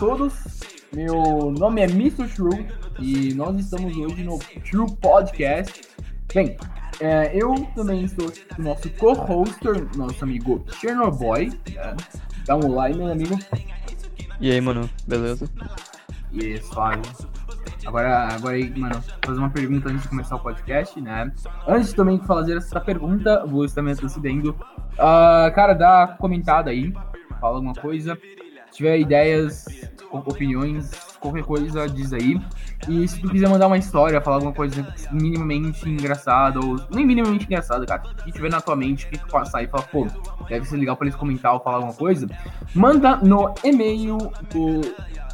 Todos, meu nome é Mr. True e nós estamos hoje no True Podcast. Bem, é, eu também estou com o nosso co-hoster, nosso amigo Chernobyl. Né? Dá um aí, meu amigo. E aí, mano, beleza? E aí, suave. Agora, agora aí, mano, fazer uma pergunta antes de começar o podcast, né? Antes também de fazer essa pergunta, vou estar me antecedendo. Uh, cara, dá comentada aí, fala alguma coisa. Se tiver ideias, opiniões, qualquer coisa, diz aí. E se tu quiser mandar uma história, falar alguma coisa minimamente engraçada, ou nem minimamente engraçada, cara, que tiver na tua mente, que tu passar e falar, pô, deve ser legal pra eles comentar ou falar alguma coisa, manda no e-mail do.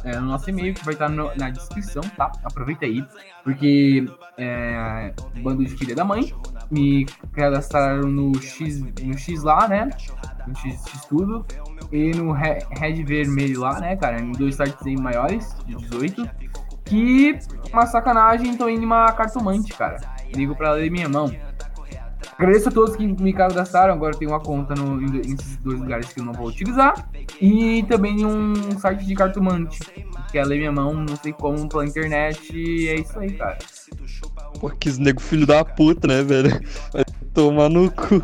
É, no nosso e-mail que vai estar no, na descrição, tá? Aproveita aí, porque é, bando de filha da mãe me cadastraram no X, no X lá, né? No X, X tudo e no Red Vermelho lá, né, cara? Em dois sites maiores, de 18. Que uma sacanagem, tô indo uma cartomante, cara. Ligo pra ler minha mão. Agradeço a todos que me cadastraram. Agora eu tenho uma conta no, em, esses dois lugares que eu não vou utilizar. E também um site de cartomante. Que é ler minha mão, não sei como, pela internet. E é isso aí, cara. Pô, que nego filho da puta, né, velho? Vai tomar no cu.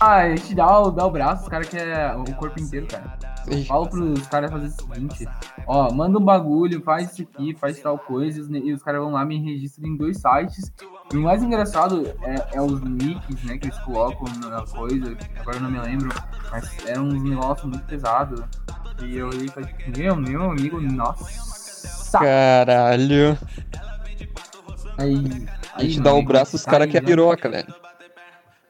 Ah, a gente dá o, dá o braço, os caras querem o corpo inteiro, cara. Eu falo pros caras fazer o seguinte: ó, manda um bagulho, faz isso aqui, faz tal coisa, e os caras vão lá me registram em dois sites. E o mais engraçado é, é, os nicks, né, que eles colocam na coisa, agora eu não me lembro, mas eram uns negócios muito pesados. E eu olhei e falei, meu, meu amigo, nossa! Caralho! Aí. A gente dá o braço, os caras que é piroca, velho.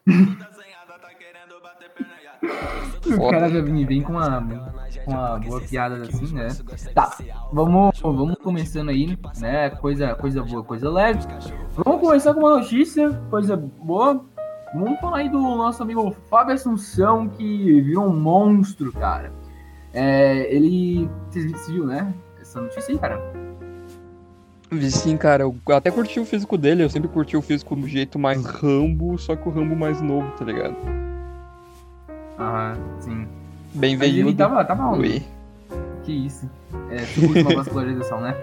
O cara já vem, vem com uma, com uma boa piada assim, né? Tá, vamos, vamos começando aí, né? Coisa, coisa boa, coisa leve. Vamos começar com uma notícia, coisa boa. Vamos falar aí do nosso amigo Fábio Assunção, que virou um monstro, cara. É, ele. Você viu, né? Essa notícia aí, cara? Vi sim, cara. Eu até curti o físico dele. Eu sempre curti o físico do jeito mais rambo, só que o rambo mais novo, tá ligado? Ah, sim. Bem veio. Ele tava, tava onde? Que isso. É, tipo uma vascularização, né?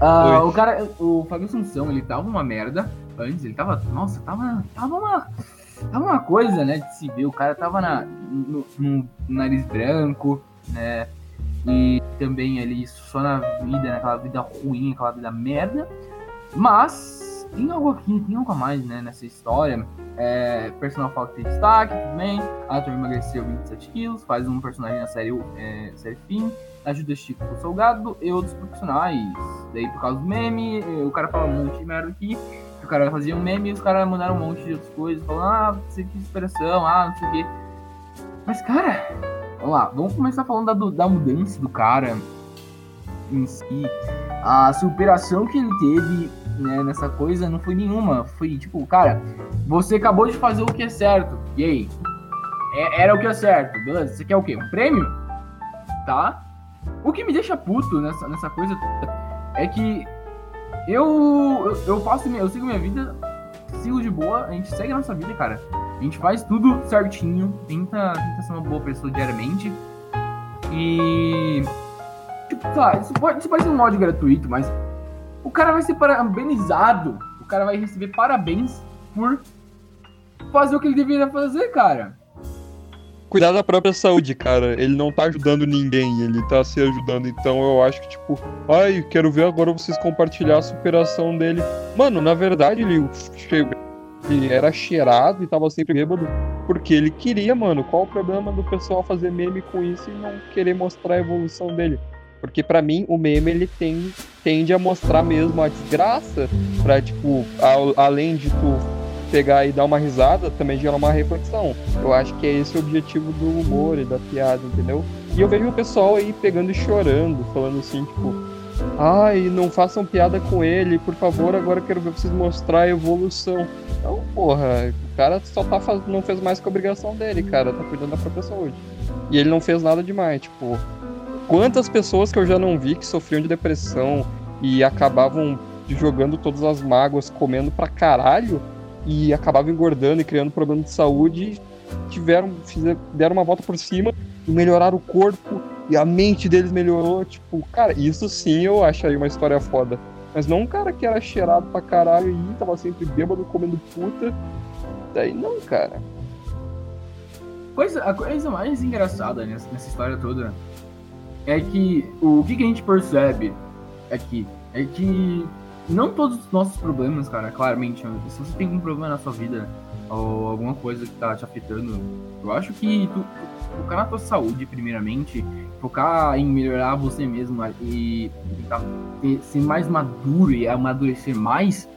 Uh, o cara, o Fábio Assunção, ele tava uma merda antes, ele tava, nossa, tava, tava uma, tava uma coisa, né, de se ver, o cara tava na, no, no nariz branco, né, e também ali só na vida, naquela vida ruim, aquela vida merda, mas tem algo aqui, tem algo a mais, né, nessa história, é, personal falta de destaque, tudo bem. Ator emagreceu 27 quilos, faz um personagem na série, é, série Fim, ajuda Chico Salgado e outros profissionais. Daí, por causa do meme, o cara fala um monte de merda aqui. O cara fazia um meme e os caras mandaram um monte de outras coisas, falando, ah, você que inspiração, ah, não sei o quê. Mas, cara, vamos lá, vamos começar falando da, da mudança do cara em si. A superação que ele teve né, nessa coisa não foi nenhuma. Foi tipo, cara, você acabou de fazer o que é certo. E aí? É, era o que é certo, beleza? Você quer o quê? Um prêmio? Tá? O que me deixa puto nessa, nessa coisa é que eu, eu, eu faço, eu sigo minha vida, sigo de boa, a gente segue a nossa vida, cara. A gente faz tudo certinho, tenta, tenta ser uma boa pessoa diariamente. E. Tipo, tá, isso pode, isso pode ser um ódio gratuito, mas o cara vai ser parabenizado, o cara vai receber parabéns por fazer o que ele deveria fazer, cara. Cuidar da própria saúde, cara. Ele não tá ajudando ninguém, ele tá se ajudando. Então eu acho que, tipo, ai, quero ver agora vocês compartilhar a superação dele. Mano, na verdade, ele chegou. Ele era cheirado e tava sempre bêbado. Porque ele queria, mano. Qual o problema do pessoal fazer meme com isso e não querer mostrar a evolução dele? Porque para mim o meme ele tem, tende a mostrar mesmo a desgraça para tipo, a, além de tu pegar e dar uma risada, também gera uma reflexão. Eu acho que é esse o objetivo do humor e da piada, entendeu? E eu vejo o pessoal aí pegando e chorando, falando assim, tipo, ai, não façam piada com ele, por favor, agora eu quero ver vocês mostrar a evolução. Então, porra, o cara só tá faz... não fez mais que a obrigação dele, cara, tá cuidando da própria saúde. E ele não fez nada demais, tipo, Quantas pessoas que eu já não vi que sofriam de depressão e acabavam jogando todas as mágoas, comendo pra caralho e acabavam engordando e criando problema de saúde, tiveram, fizeram, deram uma volta por cima e melhoraram o corpo e a mente deles melhorou. Tipo, cara, isso sim eu acharia uma história foda. Mas não um cara que era cheirado pra caralho e tava sempre bêbado, comendo puta. Daí não, cara. Coisa, a coisa mais engraçada nessa, nessa história toda é que o que, a gente percebe aqui é que não todos os nossos problemas, cara, claramente, se você tem algum problema na sua vida ou alguma coisa que tá te afetando, eu acho que tu, focar na tua saúde, primeiramente, focar em melhorar você mesmo e tentar ser mais maduro e amadurecer mais,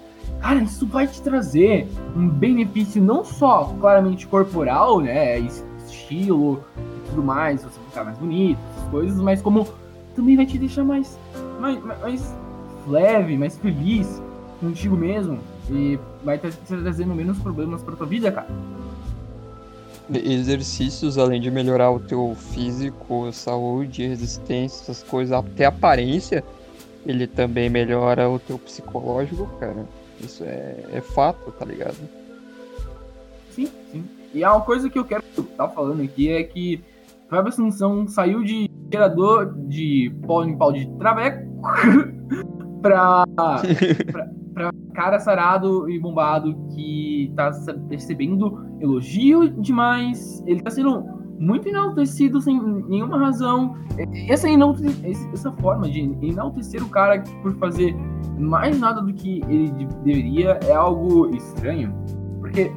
cara, isso vai te trazer um benefício não só claramente corporal, né, estilo tudo mais, você ficar mais bonito, essas coisas, mas como também vai te deixar mais, mais, mais leve, mais feliz contigo mesmo e vai te trazendo menos problemas para tua vida, cara exercícios, além de melhorar o teu físico, saúde, resistência, essas coisas, até aparência, ele também melhora o teu psicológico, cara. Isso é, é fato, tá ligado? Sim, sim. E uma coisa que eu quero estar falando aqui é que Fábio Assunção saiu de gerador de pau em pau de traveco pra, pra, pra cara sarado e bombado que tá recebendo elogio demais, ele tá sendo muito enaltecido sem nenhuma razão. Essa, essa forma de enaltecer o cara por fazer mais nada do que ele deveria é algo estranho. Porque.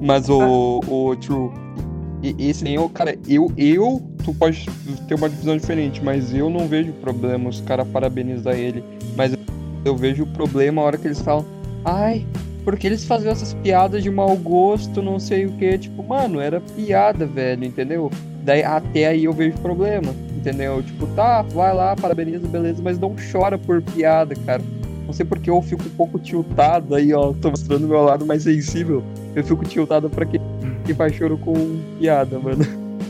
Mas o, o True, esse nem o cara, eu, eu, tu pode ter uma divisão diferente, mas eu não vejo problema os caras parabenizar ele. Mas eu vejo o problema a hora que eles falam, ai, porque eles faziam essas piadas de mau gosto, não sei o que, tipo, mano, era piada, velho, entendeu? Daí até aí eu vejo problema, entendeu? Tipo, tá, vai lá, parabeniza, beleza, mas não chora por piada, cara. Não sei porque eu fico um pouco tiltado aí, ó, tô mostrando o meu lado mais sensível. Eu fico tiltado pra quem, que faz choro com piada, mano.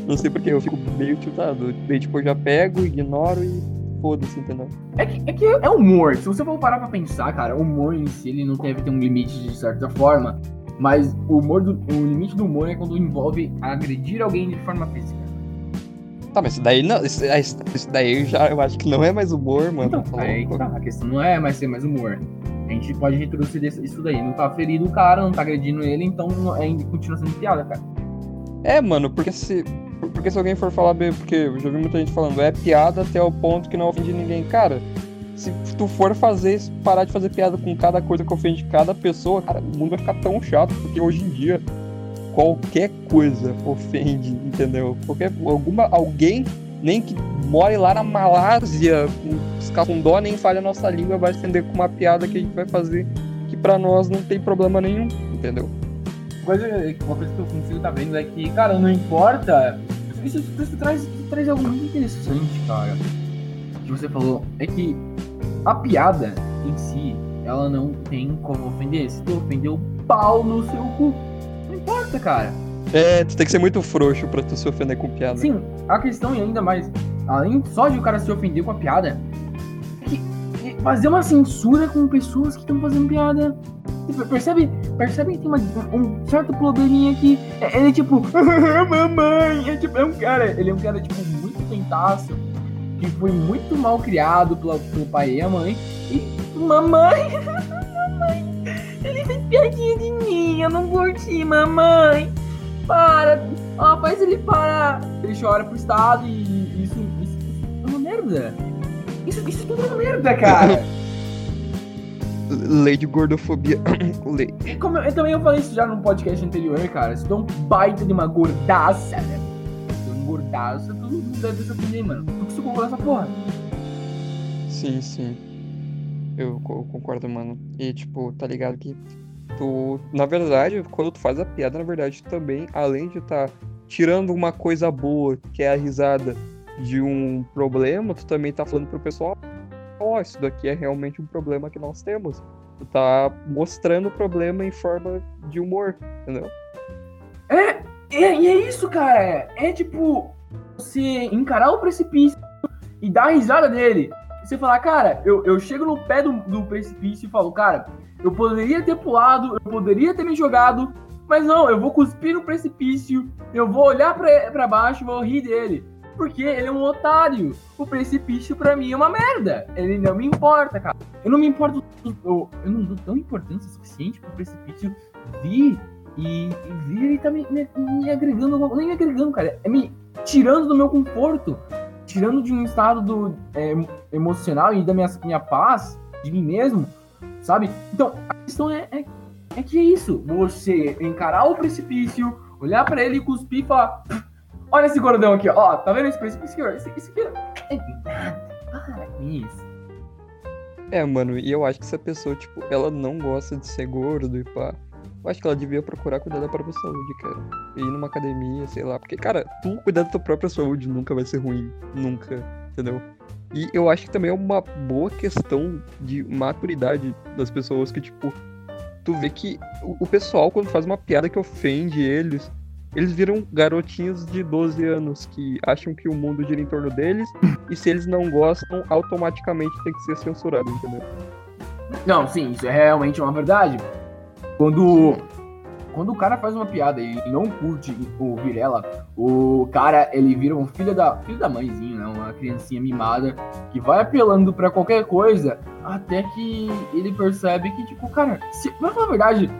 Não sei porque eu fico meio tiltado. Daí, tipo, eu já pego, ignoro e foda-se, entendeu? É que, é que é humor. Se você for parar pra pensar, cara, o humor em si, ele não deve ter um limite de certa forma. Mas o humor do, o limite do humor é quando envolve agredir alguém de forma física. Tá, mas isso daí não. Isso, isso daí já eu acho que não é mais humor, mano. Então, aí, tá, a questão não é mais ser mais humor. A gente pode retroceder isso daí. Não tá ferindo o cara, não tá agredindo ele, então ainda continua sendo piada, cara. É, mano, porque se porque se alguém for falar bem, porque eu já vi muita gente falando, é piada até o ponto que não ofende ninguém. Cara, se tu for fazer, parar de fazer piada com cada coisa que ofende cada pessoa, cara, o mundo vai ficar tão chato, porque hoje em dia qualquer coisa ofende, entendeu? Qualquer alguma alguém nem que more lá na Malásia, com, com dó nem fale a nossa língua, vai ofender com uma piada que a gente vai fazer que para nós não tem problema nenhum, entendeu? Coisa, uma coisa que eu consigo tá vendo é que, cara, não importa isso, isso traz, isso traz algo muito interessante, cara. Que você falou é que a piada em si, ela não tem como ofender. Se tu ofender o pau no seu cu, importa, cara. É, tu tem que ser muito frouxo pra tu se ofender com piada. Sim, a questão e ainda mais, além só de o cara se ofender com a piada, é que fazer uma censura com pessoas que estão fazendo piada Percebe, percebe que tem uma, um certo probleminha aqui. É, ele é tipo, mamãe. É, tipo, é um cara, ele é um cara, tipo, muito tentaço. Que foi muito mal criado pelo, pelo pai e a mãe. E, mamãe, mamãe, piadinha de mim. Eu não curti, mamãe. Para, ó, faz ele parar. Ele chora pro estado e isso, isso, isso é uma merda. Isso, isso tudo é uma merda, cara. Lei de gordofobia. Lei. Como eu, eu, também eu falei isso já no podcast anterior, cara. Se tu é um baita de uma gordaça, né? Se tu é um gordaça, tu deve se ofender, mano. Tu que sucumbiu essa porra. Sim, sim. Eu, eu concordo, mano. E, tipo, tá ligado que tu. Na verdade, quando tu faz a piada, na verdade, tu também, além de estar tá tirando uma coisa boa, que é a risada de um problema, tu também tá falando pro pessoal, ó, oh, isso daqui é realmente um problema que nós temos. Tu tá mostrando o problema em forma de humor, entendeu? É, é, e é isso, cara. É, é tipo, você encarar o precipício e dar a risada dele. Você falar, cara, eu, eu chego no pé do, do precipício e falo, cara, eu poderia ter pulado, eu poderia ter me jogado, mas não, eu vou cuspir no precipício, eu vou olhar pra baixo e vou rir dele. Porque ele é um otário. O precipício pra mim é uma merda. Ele não me importa, cara. Eu não me importo. Eu, eu não dou tão importância suficiente pro precipício vir e, e vir e tá me, me, me agregando. Nem me agregando, cara. É me tirando do meu conforto. Tirando de um estado do, é, emocional e da minha, minha paz, de mim mesmo, sabe? Então, a questão é, é, é que é isso. Você encarar o precipício, olhar para ele e cuspir e falar Olha esse gordão aqui, ó. Tá vendo esse precipício? Esse, esse aqui é nada. Para com isso. É, mano, e eu acho que essa pessoa, tipo, ela não gosta de ser gordo e pá. Eu acho que ela devia procurar cuidar da própria saúde, cara. E ir numa academia, sei lá. Porque, cara, tu cuidar da tua própria saúde nunca vai ser ruim. Nunca, entendeu? E eu acho que também é uma boa questão de maturidade das pessoas que, tipo, tu vê que o pessoal, quando faz uma piada que ofende eles, eles viram garotinhos de 12 anos que acham que o mundo gira em torno deles e se eles não gostam, automaticamente tem que ser censurado, entendeu? Não, sim, isso é realmente uma verdade. Quando quando o cara faz uma piada e não curte o Virela, o cara, ele vira um filho da, filho da mãezinha, né? Uma criancinha mimada que vai apelando para qualquer coisa até que ele percebe que, tipo, cara, se, pra falar a verdade,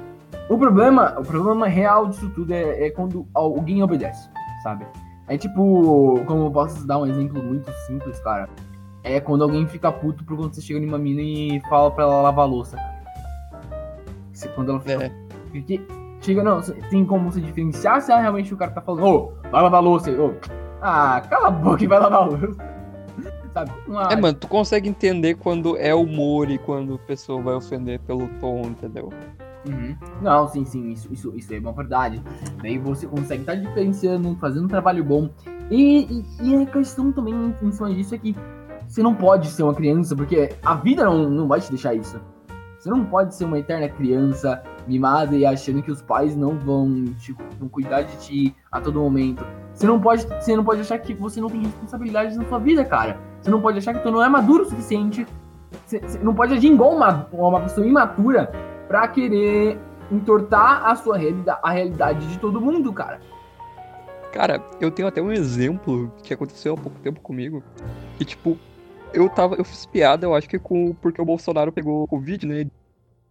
o problema, o problema real disso tudo é, é quando alguém obedece, sabe? É tipo, como eu posso dar um exemplo muito simples, cara. É quando alguém fica puto por quando você chega numa mina e fala pra ela lavar a louça. Quando ela fica. É. Porque chega, não, tem como você diferenciar se é realmente o cara tá falando, ô, oh, vai lavar a louça. Ô, ah, cala a boca e vai lavar a louça. Sabe? Uma... É, mano, tu consegue entender quando é humor e quando a pessoa vai ofender pelo tom, entendeu? Uhum. Não, sim, sim, isso, isso, isso é uma verdade. Daí você consegue estar tá diferenciando, fazendo um trabalho bom. E, e, e, a questão também em cima disso é que você não pode ser uma criança, porque a vida não, não vai te deixar isso. Você não pode ser uma eterna criança mimada e achando que os pais não vão, tipo, vão cuidar de ti a todo momento. Você não pode, você não pode achar que você não tem responsabilidades na sua vida, cara. Você não pode achar que tu não é maduro o suficiente. Você, você não pode agir igual uma, uma pessoa imatura para querer entortar a sua realidade, a realidade de todo mundo, cara. Cara, eu tenho até um exemplo que aconteceu há pouco tempo comigo. Que, tipo, eu tava. Eu fiz piada, eu acho que com. Porque o Bolsonaro pegou Covid, né?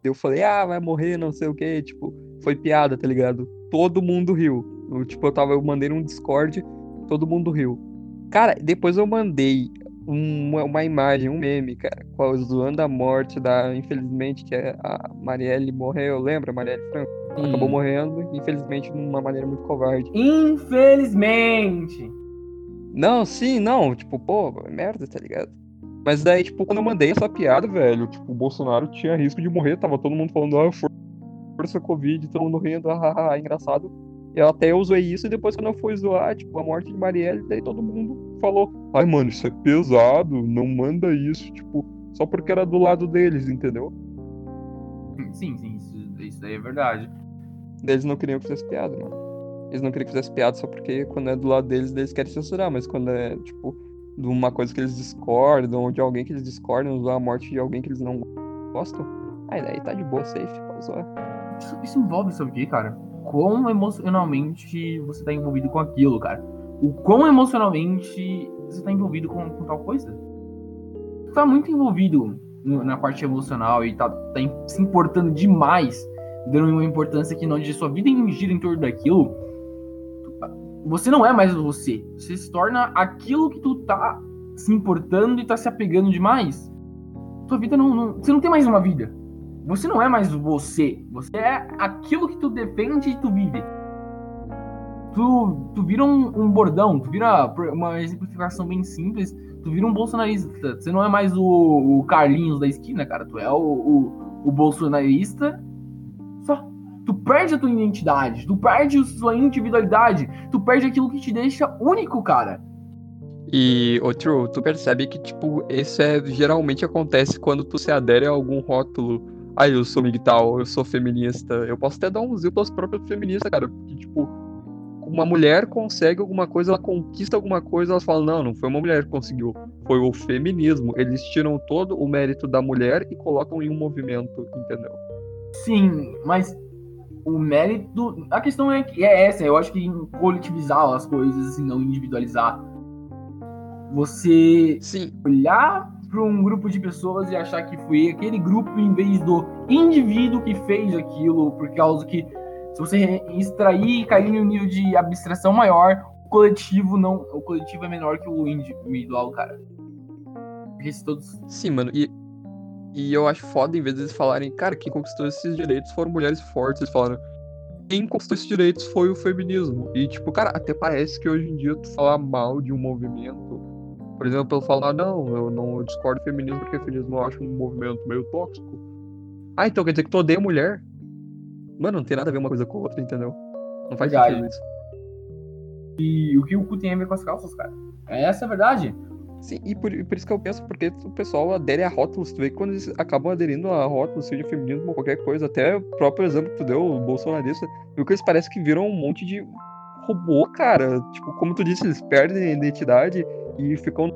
Eu falei, ah, vai morrer, não sei o que. Tipo, foi piada, tá ligado? Todo mundo riu. Eu, tipo, eu tava, eu mandei num Discord, todo mundo riu. Cara, depois eu mandei uma, uma imagem, um meme, cara, zoando a morte da, infelizmente, que é a Marielle morreu, lembra? Marielle Franco? Acabou morrendo, infelizmente, de uma maneira muito covarde. Infelizmente! Não, sim, não, tipo, pô, merda, tá ligado? Mas daí, tipo, quando eu mandei essa piada, velho, tipo, o Bolsonaro tinha risco de morrer, tava todo mundo falando, ah, força Covid, todo mundo rindo, ah, ah, engraçado. Eu até usei isso e depois quando eu fui zoar, tipo, a morte de Marielle, daí todo mundo falou, ai mano, isso é pesado, não manda isso, tipo, só porque era do lado deles, entendeu? Sim, sim, isso, isso daí é verdade. Eles não queriam que fizesse piada, mano. Eles não queriam que fizesse piada só porque quando é do lado deles, eles querem censurar, mas quando é, tipo, de uma coisa que eles discordam, ou de alguém que eles discordam, usar a morte de alguém que eles não gostam, aí daí tá de boa, safe, pode zoar. Isso, isso envolve isso aqui, cara quão emocionalmente você tá envolvido com aquilo, cara. O quão emocionalmente você tá envolvido com, com tal coisa. Você tá muito envolvido na parte emocional e tá, tá se importando demais, dando uma importância que não de sua vida gira em torno daquilo. Você não é mais você. Você se torna aquilo que tu tá se importando e tá se apegando demais. Tua vida não, não. Você não tem mais uma vida. Você não é mais você. Você é aquilo que tu defende e tu vive. Tu, tu vira um, um bordão, tu vira uma exemplificação bem simples. Tu vira um bolsonarista. Você não é mais o, o Carlinhos da esquina, cara. Tu é o, o, o bolsonarista. Tu perde a tua identidade, tu perde a sua individualidade, tu perde aquilo que te deixa único, cara. E, outro, tu percebe que, tipo, isso é, geralmente acontece quando tu se adere a algum rótulo ah, eu sou migtal, eu sou feminista. Eu posso até dar um zípelos próprio feminista, cara. Porque, tipo, uma mulher consegue alguma coisa, ela conquista alguma coisa, elas falam, não, não foi uma mulher que conseguiu, foi o feminismo. Eles tiram todo o mérito da mulher e colocam em um movimento, entendeu? Sim, mas o mérito. A questão é, é essa, eu acho que coletivizar as coisas, assim, não individualizar. Você Sim. olhar para um grupo de pessoas e achar que foi aquele grupo em vez do indivíduo que fez aquilo, por causa que se você extrair e cair em um nível de abstração maior, o coletivo não, o coletivo é menor que o individual, cara. Esses todos. Sim, mano, e, e eu acho foda, em vez de eles falarem, cara, quem conquistou esses direitos foram mulheres fortes, eles falaram, quem conquistou esses direitos foi o feminismo. E, tipo, cara, até parece que hoje em dia tu falar mal de um movimento, por exemplo, pelo falar, não, eu não discordo do feminismo porque o feminismo eu acho um movimento meio tóxico. Ah, então quer dizer que tu odeia mulher? Mano, não tem nada a ver uma coisa com a outra, entendeu? Não faz Verdade. sentido isso. E o que o cu tem a ver com as calças, cara? Essa é a verdade. Sim, e por, e por isso que eu penso, porque o pessoal adere a rótulos, tu vê que quando eles acabam aderindo a rótulos, seja feminismo ou qualquer coisa, até o próprio exemplo que tu deu, o bolsonarista, viu que eles parecem que viram um monte de robô, cara. Tipo, como tu disse, eles perdem a identidade e ficam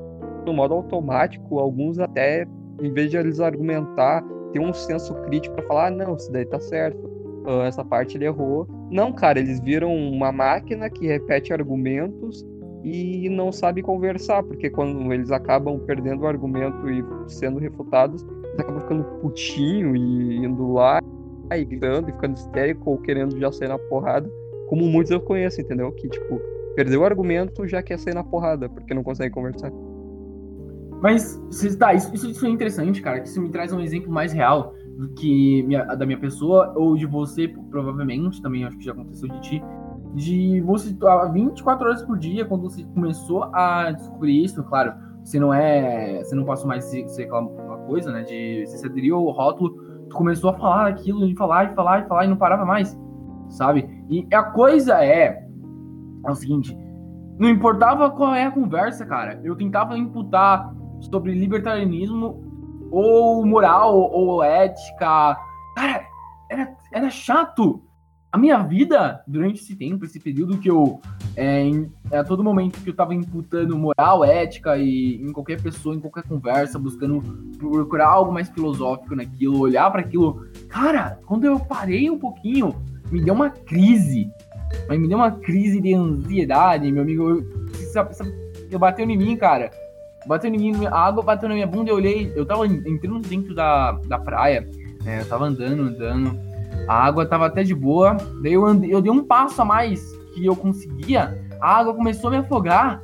no modo automático, alguns até, em vez de eles argumentar, tem um senso crítico pra falar, ah, não, isso daí tá certo, ah, essa parte ele errou. Não, cara, eles viram uma máquina que repete argumentos e não sabe conversar, porque quando eles acabam perdendo o argumento e sendo refutados, eles acabam ficando putinho e indo lá e gritando e ficando histérico ou querendo já sair na porrada, como muitos eu conheço, entendeu? Que, tipo, perdeu o argumento, já quer sair na porrada, porque não consegue conversar. Mas, tá, isso, isso, isso é interessante, cara, que isso me traz um exemplo mais real do que minha- da minha pessoa, ou de você, provavelmente, também acho que já aconteceu de ti, de você há 24 horas por dia, quando você começou a descobrir isso, claro, você não é. Você não passou mais ser aquela aquela coisa, né? De você se aderiu ao rótulo, tu começou a falar aquilo, e falar, e falar, e falar, e não parava mais. Sabe? E a coisa é. É o seguinte. Não importava qual é a conversa, cara. Eu tentava imputar sobre libertarianismo ou moral ou ética. Cara, era, era chato. A minha vida, durante esse tempo, esse período que eu. É, em, a todo momento que eu tava imputando moral, ética e em qualquer pessoa, em qualquer conversa, buscando procurar algo mais filosófico naquilo, olhar para aquilo. Cara, quando eu parei um pouquinho, me deu uma crise. Mas me deu uma crise de ansiedade, meu amigo. Eu, eu bateu em mim, cara. Bateu em mim, a água bateu na minha bunda, eu olhei, eu tava entrando dentro da, da praia, né, eu tava andando, andando, a água tava até de boa, daí eu, andei, eu dei um passo a mais que eu conseguia, a água começou a me afogar,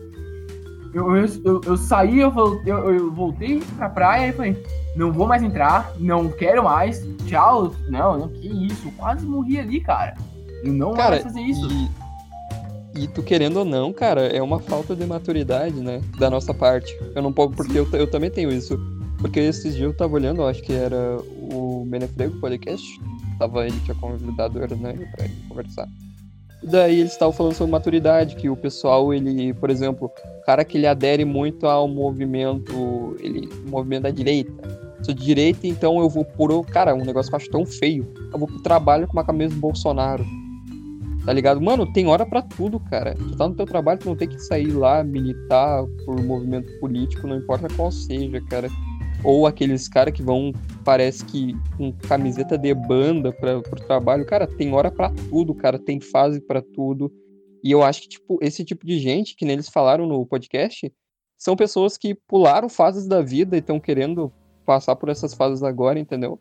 eu, eu, eu, eu saí, eu, eu, eu voltei pra praia e falei, não vou mais entrar, não quero mais, tchau, não, não, que isso, quase morri ali, cara, eu não vou Cara, mais fazer isso. E, e tu querendo ou não, cara, é uma falta de maturidade, né? Da nossa parte. Eu não posso, porque eu, eu também tenho isso. Porque esses dias eu tava olhando, acho que era o Menefrego Podcast. Tava ele tinha convidado o Hernani pra ele conversar. E daí eles estavam falando sobre maturidade, que o pessoal, ele, por exemplo, o cara que ele adere muito ao movimento, ele, movimento da direita. Sou de direita, então eu vou por. Cara, um negócio que eu acho tão feio. Eu vou pro trabalho com uma camisa do Bolsonaro. Tá ligado? Mano, tem hora pra tudo, cara. Tu tá no teu trabalho, tu não tem que sair lá, militar por movimento político, não importa qual seja, cara. Ou aqueles caras que vão, parece que com camiseta de banda pra, pro trabalho. Cara, tem hora pra tudo, cara. Tem fase pra tudo. E eu acho que, tipo, esse tipo de gente, que nem eles falaram no podcast, são pessoas que pularam fases da vida e estão querendo passar por essas fases agora, entendeu?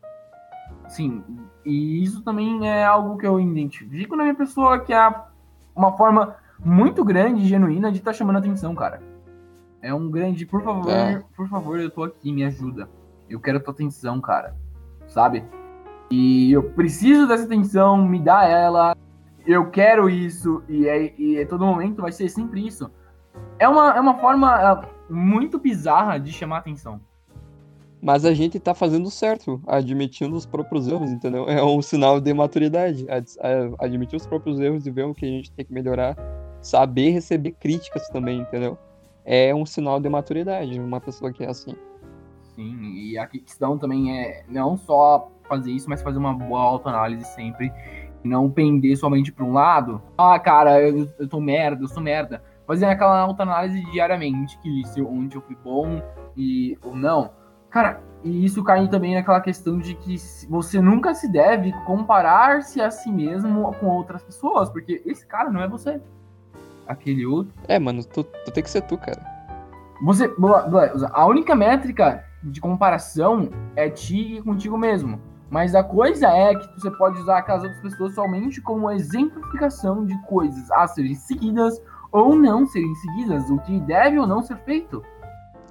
Sim, e isso também é algo que eu identifico na minha pessoa, que é uma forma muito grande e genuína de estar chamando atenção, cara. É um grande, por favor, É. por favor, eu tô aqui, me ajuda. Eu quero tua atenção, cara. Sabe? E eu preciso dessa atenção, me dá ela. Eu quero isso, e, é, e a todo momento vai ser sempre isso. É uma, é uma forma é, muito bizarra de chamar atenção. Mas a gente tá fazendo certo, admitindo os próprios erros, entendeu? É um sinal de maturidade. Admitir os próprios erros e ver o que a gente tem que melhorar. Saber receber críticas também, entendeu? É um sinal de maturidade, uma pessoa que é assim. Sim, e a questão também é não só fazer isso, mas fazer uma boa autoanálise sempre. Não pender somente para um lado. Ah, cara, eu, eu tô merda, eu sou merda. Fazer aquela autoanálise diariamente, que se onde eu fui bom e ou não. Cara, e isso cai também naquela questão de que você nunca se deve comparar-se a si mesmo com outras pessoas, porque esse cara não é você. Aquele outro. É, mano, tu, tu tem que ser tu, cara. Você. A única métrica de comparação é ti e contigo mesmo. Mas a coisa é que você pode usar aquelas outras pessoas somente como exemplificação de coisas a serem seguidas ou não serem seguidas, o que deve ou não ser feito.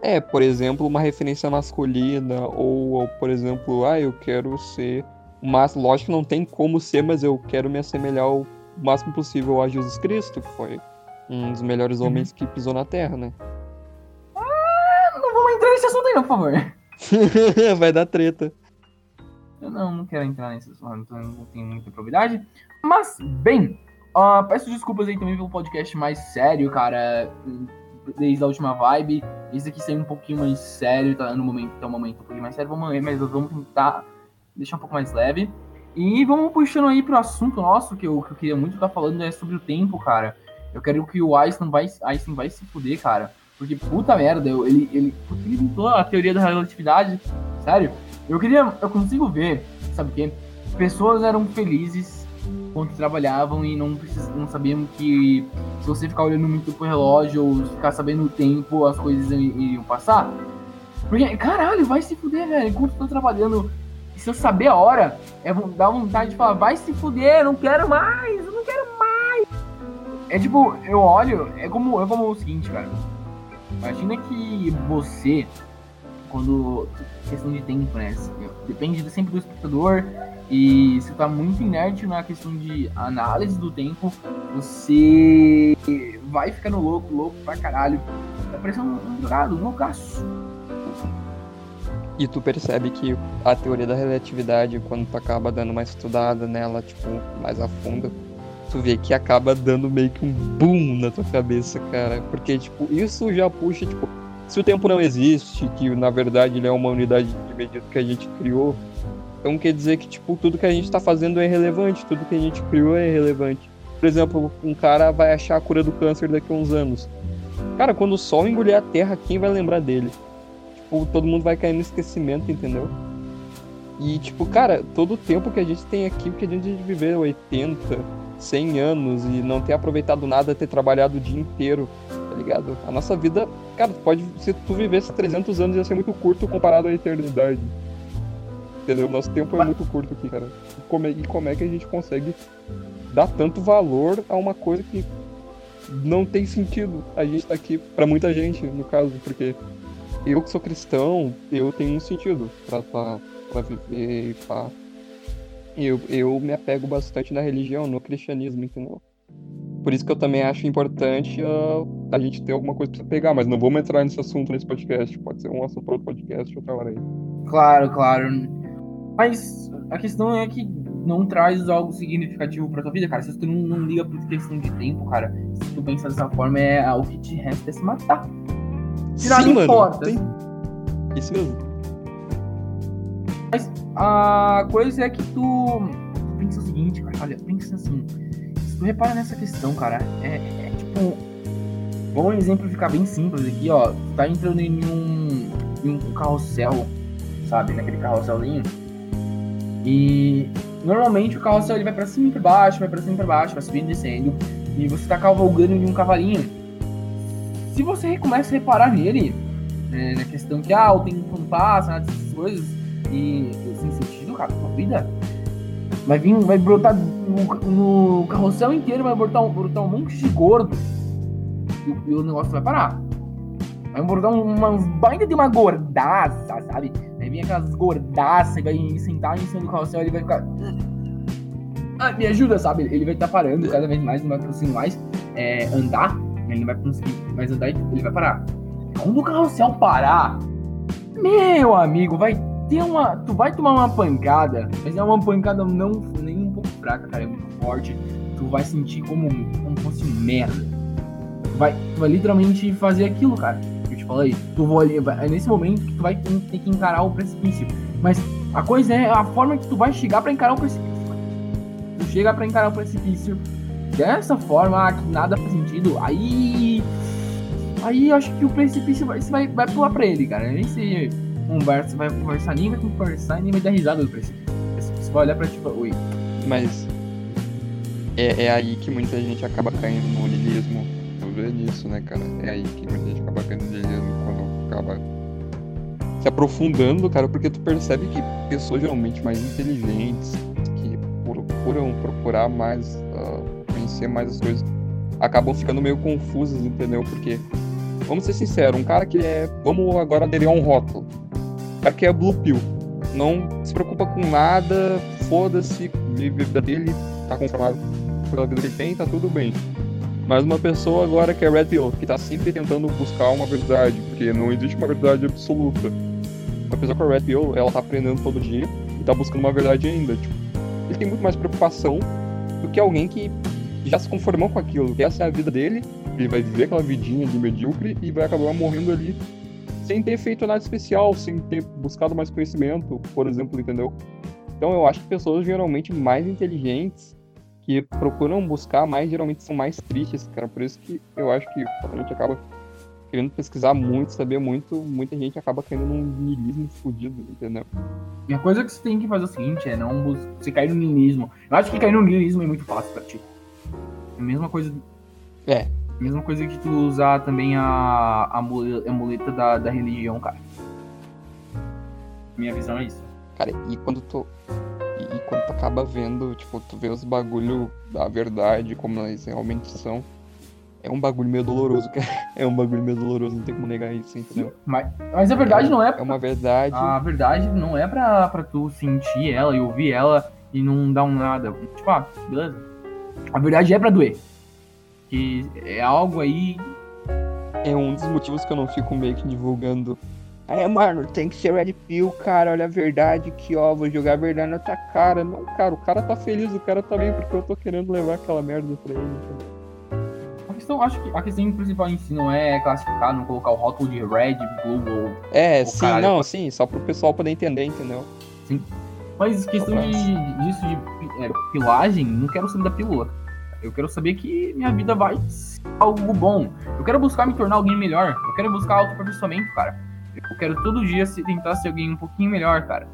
É, por exemplo, uma referência masculina, ou, ou por exemplo, ah, eu quero ser. Mas, lógico que não tem como ser, mas eu quero me assemelhar o máximo possível a Jesus Cristo, que foi um dos melhores uhum. homens que pisou na Terra, né? Ah, não vamos entrar nesse assunto aí, não, por favor. Vai dar treta. Eu não, não quero entrar nesse assunto, então não tenho muita probidade. Mas, bem, uh, peço desculpas aí também pelo podcast mais sério, cara. Desde a última vibe. Esse aqui saiu um pouquinho mais sério, tá no momento, tá um momento um pouquinho mais sério. Vamos, mas vamos tentar deixar um pouco mais leve. E vamos puxando aí pro assunto nosso, que eu, que eu queria muito estar tá falando, é sobre o tempo, cara. Eu quero que o Einstein vai, Einstein vai se fuder, cara. Porque, puta merda, ele, ele, ele inventou a teoria da relatividade. Sério. Eu queria. Eu consigo ver, sabe o quê? Pessoas eram felizes quando trabalhavam e não, precis, não sabiam que se você ficar olhando muito pro relógio ou ficar sabendo o tempo, as coisas iriam passar. Porque, caralho, vai se fuder, velho. Enquanto eu tô trabalhando, se eu saber a hora, é dá vontade de falar, vai se fuder, não quero mais. É tipo, eu olho, é como, é como o seguinte, cara. Imagina que você, quando. questão de tempo, né? Depende sempre do espectador. E se tá muito inerte na questão de análise do tempo, você vai ficando louco, louco pra caralho. Tá parecendo um drogado, um loucaço. E tu percebe que a teoria da relatividade, quando tu acaba dando uma estudada nela, tipo, mais a fundo, tu vê que acaba dando meio que um boom na tua cabeça, cara. Porque, tipo, isso já puxa, tipo, se o tempo não existe, que na verdade ele é uma unidade de medida que a gente criou, então quer dizer que, tipo, tudo que a gente tá fazendo é irrelevante, tudo que a gente criou é irrelevante. Por exemplo, um cara vai achar a cura do câncer daqui a uns anos. Cara, quando o sol engolir a terra, quem vai lembrar dele? tipo, todo mundo vai cair no esquecimento, entendeu? E, tipo, cara, todo o tempo que a gente tem aqui, que a gente viveu 80, 100 anos e não ter aproveitado nada, ter trabalhado o dia inteiro, tá ligado? A nossa vida, cara, pode, se tu vivesse 300 anos, ia ser muito curto comparado à eternidade. Entendeu? Nosso tempo é muito curto aqui, cara. E como é, e como é que a gente consegue dar tanto valor a uma coisa que não tem sentido a gente tá aqui, para muita gente, no caso, porque eu que sou cristão, eu tenho um sentido pra, pra viver e pá. Eu, eu me apego bastante na religião, no cristianismo, entendeu? Por isso que eu também acho importante uh, a gente ter alguma coisa pra pegar, mas não vamos entrar nesse assunto nesse podcast. Pode ser um assunto para outro podcast outra hora aí. Claro, claro. Mas a questão é que não traz algo significativo pra tua vida, cara. Se tu não, não liga por questão de tempo, cara, se tu pensa dessa forma, é o que te resta é se matar. Tirar Sim, mano, Tem... Isso mesmo. Mas a coisa é que tu pensa o seguinte, cara. Olha, pensa assim. Se tu repara nessa questão, cara, é, é tipo. Vamos exemplificar bem simples aqui, ó. Tá entrando em um, em um carrossel, sabe? Naquele carrosselzinho. E normalmente o carrossel ele vai pra cima e pra baixo, vai pra cima e pra baixo, vai subindo e descendo. E você tá cavalgando em um cavalinho se você começa a reparar nele, né, na questão que, ah, o tempo passa, essas coisas, e sem sentido, cara, sua vida, vai vir, vai brotar no, no carrossel inteiro, vai brotar um, brotar um monte de gordo, e, e o negócio vai parar. Vai brotar umas baita de uma gordaça, sabe? Vai vir aquelas gordaças e vai sentar em cima do carrossel ele vai ficar. Ah, me ajuda, sabe? Ele vai estar tá parando cada vez mais, não vai conseguir mais é, andar ele não vai conseguir mais andar e ele vai parar. Quando o carrossel parar, meu amigo, vai ter uma. Tu vai tomar uma pancada, mas é uma pancada não nem um pouco fraca, cara. É muito forte. Tu vai sentir como, como fosse um merda. Tu vai, tu vai literalmente fazer aquilo, cara. Que eu te falei. Tu vai, é nesse momento que tu vai ter que encarar o precipício. Mas a coisa é a forma que tu vai chegar para encarar o precipício. Tu chega para encarar o precipício dessa forma, que nada faz sentido, aí. Aí acho que o precipício vai, vai, vai pular pra ele, cara. Nem se conversa, vai conversar, nem vai conversar, nem vai dar risada do precipício. Você vai olhar pra tipo, oi. Mas. É, é aí que muita gente acaba caindo no niilismo. vê nisso, né, cara? É aí que muita gente acaba candidateando quando acaba se aprofundando, cara, porque tu percebe que pessoas geralmente mais inteligentes, que procuram procurar mais, uh, conhecer mais as coisas, acabam ficando meio confusas, entendeu? Porque, vamos ser sinceros, um cara que é. Vamos agora aderir a um rótulo. Cara que é Blue Pill. Não se preocupa com nada, foda-se, vive a vida dele, tá conformado pela vida que ele tem, tá tudo bem. Mas uma pessoa agora que é Red Pill, que tá sempre tentando buscar uma verdade, porque não existe uma verdade absoluta. Uma pessoa com a Red Pill, ela tá aprendendo todo dia e tá buscando uma verdade ainda. Tipo, ele tem muito mais preocupação do que alguém que já se conformou com aquilo, que essa é a vida dele, ele vai viver aquela vidinha de medíocre e vai acabar morrendo ali sem ter feito nada especial, sem ter buscado mais conhecimento, por exemplo, entendeu? Então eu acho que pessoas geralmente mais inteligentes que procuram buscar mais, geralmente são mais tristes, cara. Por isso que eu acho que a gente acaba querendo pesquisar muito, saber muito, muita gente acaba caindo num niilismo fodido, entendeu? E a coisa que você tem que fazer é o seguinte, é não você cair no niilismo. Eu acho que cair no niilismo é muito fácil pra ti. É a mesma coisa. É. Mesma coisa que tu usar também a, a muleta da, da religião, cara. Minha visão é isso. Cara, e quando tu e, quando tu acaba vendo, tipo, tu vê os bagulho da verdade, como eles realmente são, é um bagulho meio doloroso, cara. É um bagulho meio doloroso, não tem como negar isso, entendeu? Mas, mas a verdade é, não é. Pra, é uma verdade. A verdade não é pra, pra tu sentir ela e ouvir ela e não dar um nada. Tipo, ah, beleza. A verdade é pra doer. Que é algo aí. É um dos motivos que eu não fico meio que divulgando Aí, mano, tem que ser Red Pill, cara. Olha a verdade aqui, ó. Vou jogar a verdade na tua cara. Não, cara, o cara tá feliz, o cara tá bem, porque eu tô querendo levar aquela merda pra ele. A questão, acho que a questão principal em si não é classificar, não colocar o rótulo de Red, Blue ou. É, ou sim, caralho, não, sim, só pro pessoal poder entender, entendeu? Sim. Mas questão de, disso de é, pilagem, não quero saber da pílula. Eu quero saber que minha vida vai ser algo bom. Eu quero buscar me tornar alguém melhor. Eu quero buscar autoaperfeiçoamento, cara. Eu quero todo dia tentar ser alguém um pouquinho melhor, cara.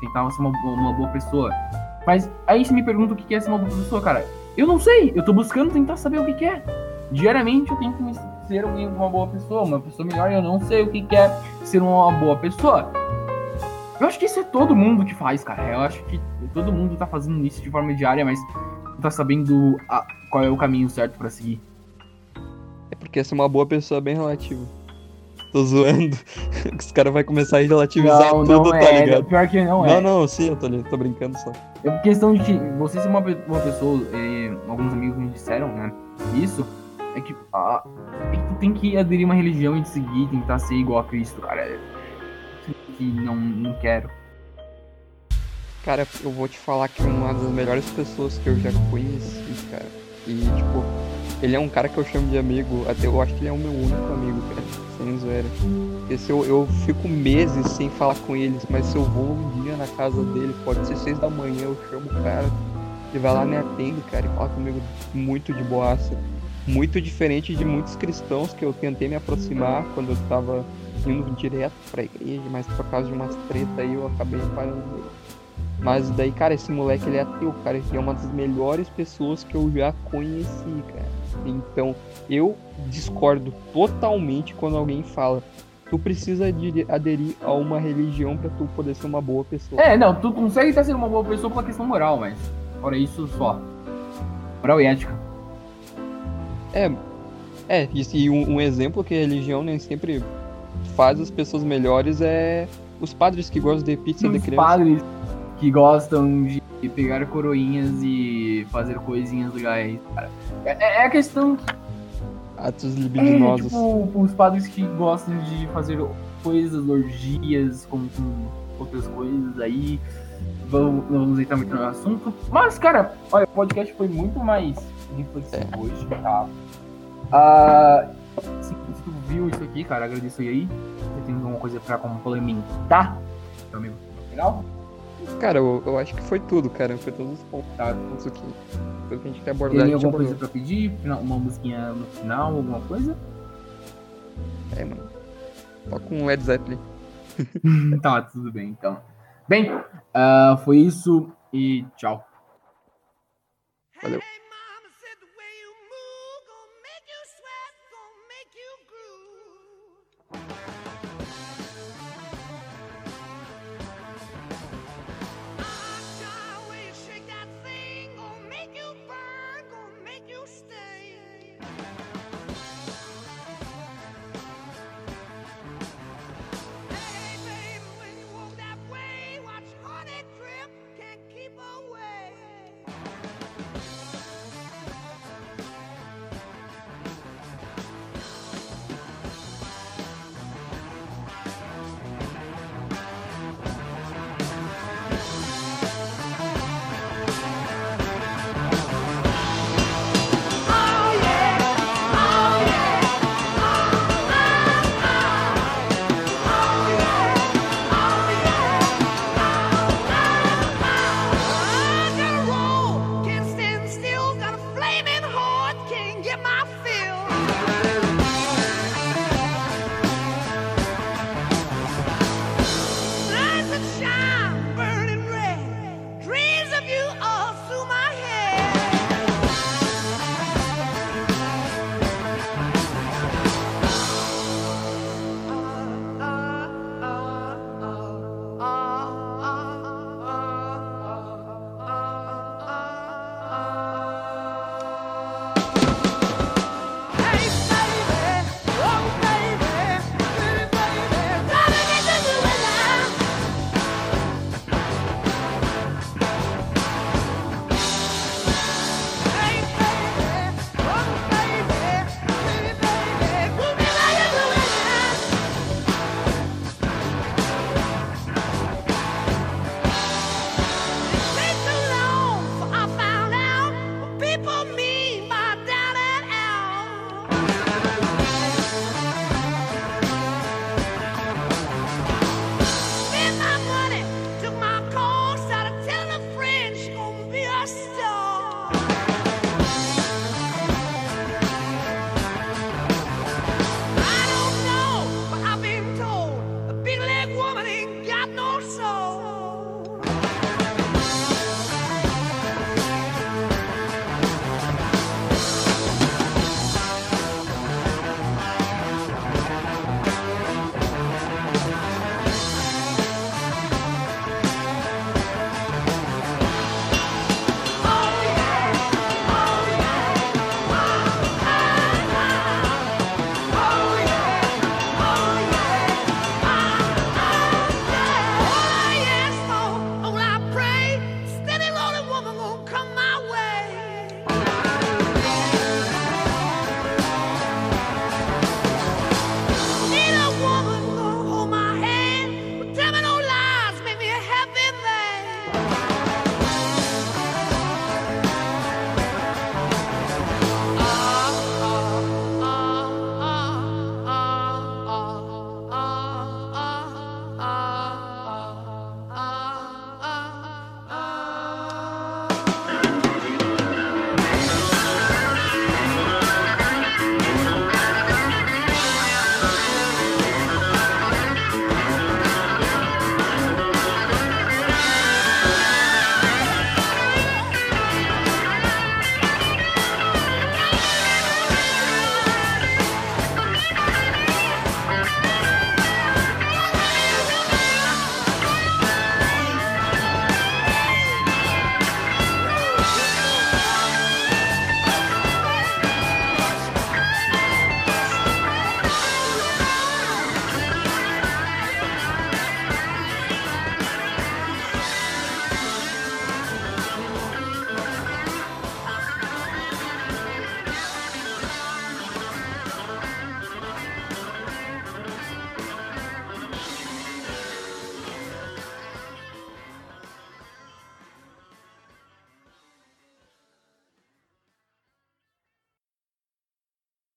Tentar ser uma, uma boa pessoa. Mas aí você me pergunta o que é ser uma boa pessoa, cara. Eu não sei, eu tô buscando tentar saber o que é. Diariamente eu tenho que ser alguém, uma boa pessoa, uma pessoa melhor, eu não sei o que é ser uma boa pessoa. Eu acho que isso é todo mundo que faz, cara. Eu acho que todo mundo tá fazendo isso de forma diária, mas não tá sabendo a, qual é o caminho certo para seguir. É porque ser uma boa pessoa é bem relativo. Tô zoando. Os caras vão começar a relativizar não, tudo, não tá é, ligado? Pior que não, não é. Não, não, sim, eu tô, tô brincando só. É questão de que você ser uma, uma pessoa, é, alguns amigos me disseram, né? Isso é que, ah, é que tu tem que aderir uma religião e seguir, tentar ser igual a Cristo, cara. Que não, não quero. Cara, eu vou te falar que uma das melhores pessoas que eu já conheci, cara. E, tipo, ele é um cara que eu chamo de amigo, até eu acho que ele é o meu único amigo, cara sem zoeira. Esse eu, eu fico meses sem falar com eles, mas se eu vou um dia na casa dele, pode ser seis da manhã, eu chamo o cara, ele vai lá, me atende, cara, e fala comigo muito de boaça. Muito diferente de muitos cristãos que eu tentei me aproximar quando eu tava indo direto pra igreja, mas por causa de umas treta aí eu acabei parando Mas daí, cara, esse moleque ele é ateu, cara. Ele é uma das melhores pessoas que eu já conheci, cara. Então, eu discordo totalmente quando alguém fala tu precisa aderir a uma religião para tu poder ser uma boa pessoa. É, não, tu consegue estar sendo uma boa pessoa pela questão moral, mas fora isso só. Moral e ética. É, é, e um, um exemplo que a religião nem sempre faz as pessoas melhores é os padres que gostam de pizza os de criança. Os padres que gostam de pegar coroinhas e fazer coisinhas legais, cara. É, é a questão que Atos libidinosos. É, tipo, os padres que gostam de fazer coisas, orgias, com, com outras coisas aí. Vamos, vamos entrar muito no assunto. Mas, cara, olha, o podcast foi muito mais reflexivo é. hoje, tá? Se, tu viu isso aqui, cara, agradeço aí. Você tem alguma coisa pra complementar, meu amigo? Final? Cara, eu, eu, acho que foi tudo, cara. Foi todos os pontos, tá? Tudo. Tudo que a gente quer abordar. Tem alguma coisa pra pedir? Uma musiquinha no final, alguma coisa? É, mano. Toca um Led Zeppelin. tá, tudo bem, então. Bem, uh, foi isso e tchau. Valeu.